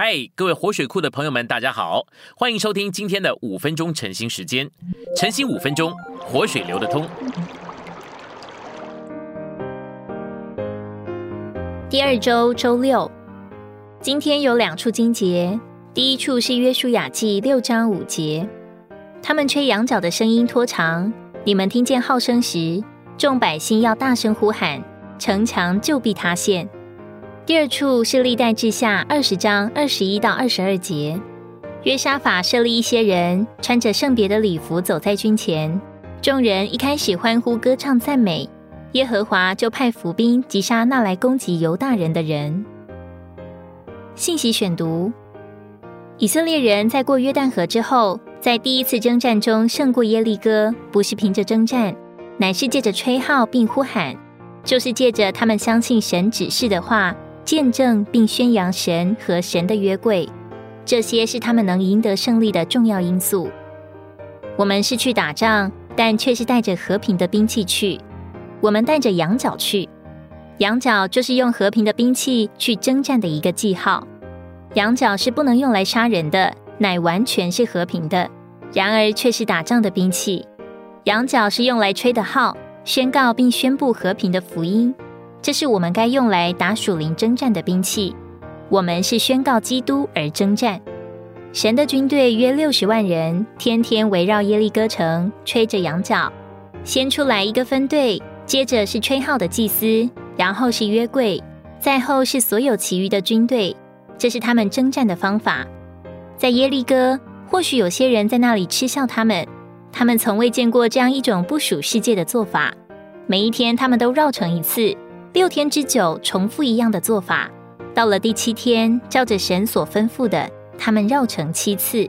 嗨，各位活水库的朋友们，大家好，欢迎收听今天的五分钟晨兴时间。晨兴五分钟，活水流得通。第二周周六，今天有两处经节。第一处是约书亚记六章五节，他们吹羊角的声音拖长，你们听见号声时，众百姓要大声呼喊，城墙就必塌陷。第二处是历代志下二十章二十一到二十二节，约沙法设立一些人，穿着圣别的礼服走在军前，众人一开始欢呼歌唱赞美，耶和华就派伏兵击杀那来攻击犹大人的人。信息选读：以色列人在过约旦河之后，在第一次征战中胜过耶利哥，不是凭着征战，乃是借着吹号并呼喊，就是借着他们相信神指示的话。见证并宣扬神和神的约柜，这些是他们能赢得胜利的重要因素。我们是去打仗，但却是带着和平的兵器去。我们带着羊角去，羊角就是用和平的兵器去征战的一个记号。羊角是不能用来杀人的，乃完全是和平的，然而却是打仗的兵器。羊角是用来吹的号，宣告并宣布和平的福音。这是我们该用来打属灵征战的兵器。我们是宣告基督而征战。神的军队约六十万人，天天围绕耶利哥城，吹着羊角。先出来一个分队，接着是吹号的祭司，然后是约柜，再后是所有其余的军队。这是他们征战的方法。在耶利哥，或许有些人在那里嗤笑他们，他们从未见过这样一种不属世界的做法。每一天，他们都绕城一次。六天之久，重复一样的做法。到了第七天，照着神所吩咐的，他们绕城七次。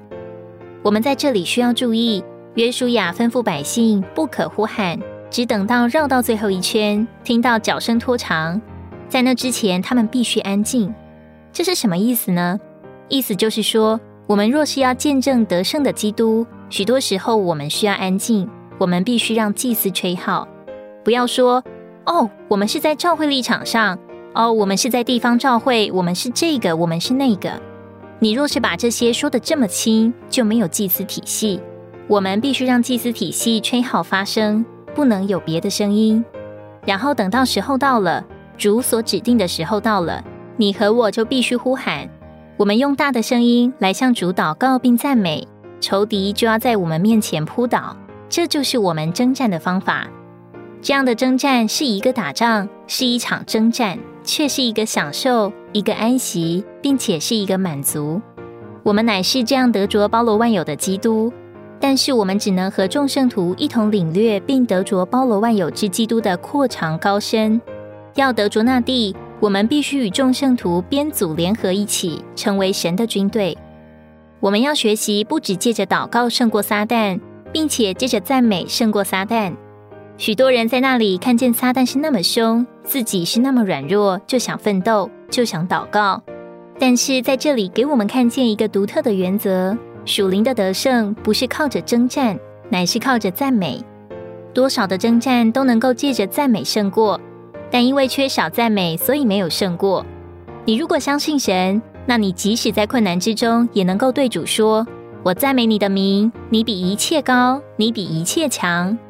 我们在这里需要注意，约书亚吩咐百姓不可呼喊，只等到绕到最后一圈，听到脚声拖长，在那之前，他们必须安静。这是什么意思呢？意思就是说，我们若是要见证得胜的基督，许多时候我们需要安静，我们必须让祭司吹号，不要说。哦，我们是在召会立场上。哦，我们是在地方召会，我们是这个，我们是那个。你若是把这些说的这么轻，就没有祭司体系。我们必须让祭司体系吹号发声，不能有别的声音。然后等到时候到了，主所指定的时候到了，你和我就必须呼喊。我们用大的声音来向主祷告并赞美，仇敌就要在我们面前扑倒。这就是我们征战的方法。这样的征战是一个打仗，是一场征战，却是一个享受，一个安息，并且是一个满足。我们乃是这样得着包罗万有的基督，但是我们只能和众圣徒一同领略并得着包罗万有之基督的阔长高深。要得着那地，我们必须与众圣徒编组联合一起，成为神的军队。我们要学习，不只借着祷告胜过撒旦，并且借着赞美胜过撒旦。许多人在那里看见撒旦是那么凶，自己是那么软弱，就想奋斗，就想祷告。但是在这里给我们看见一个独特的原则：属灵的得胜不是靠着征战，乃是靠着赞美。多少的征战都能够借着赞美胜过，但因为缺少赞美，所以没有胜过。你如果相信神，那你即使在困难之中，也能够对主说：“我赞美你的名，你比一切高，你比一切强。”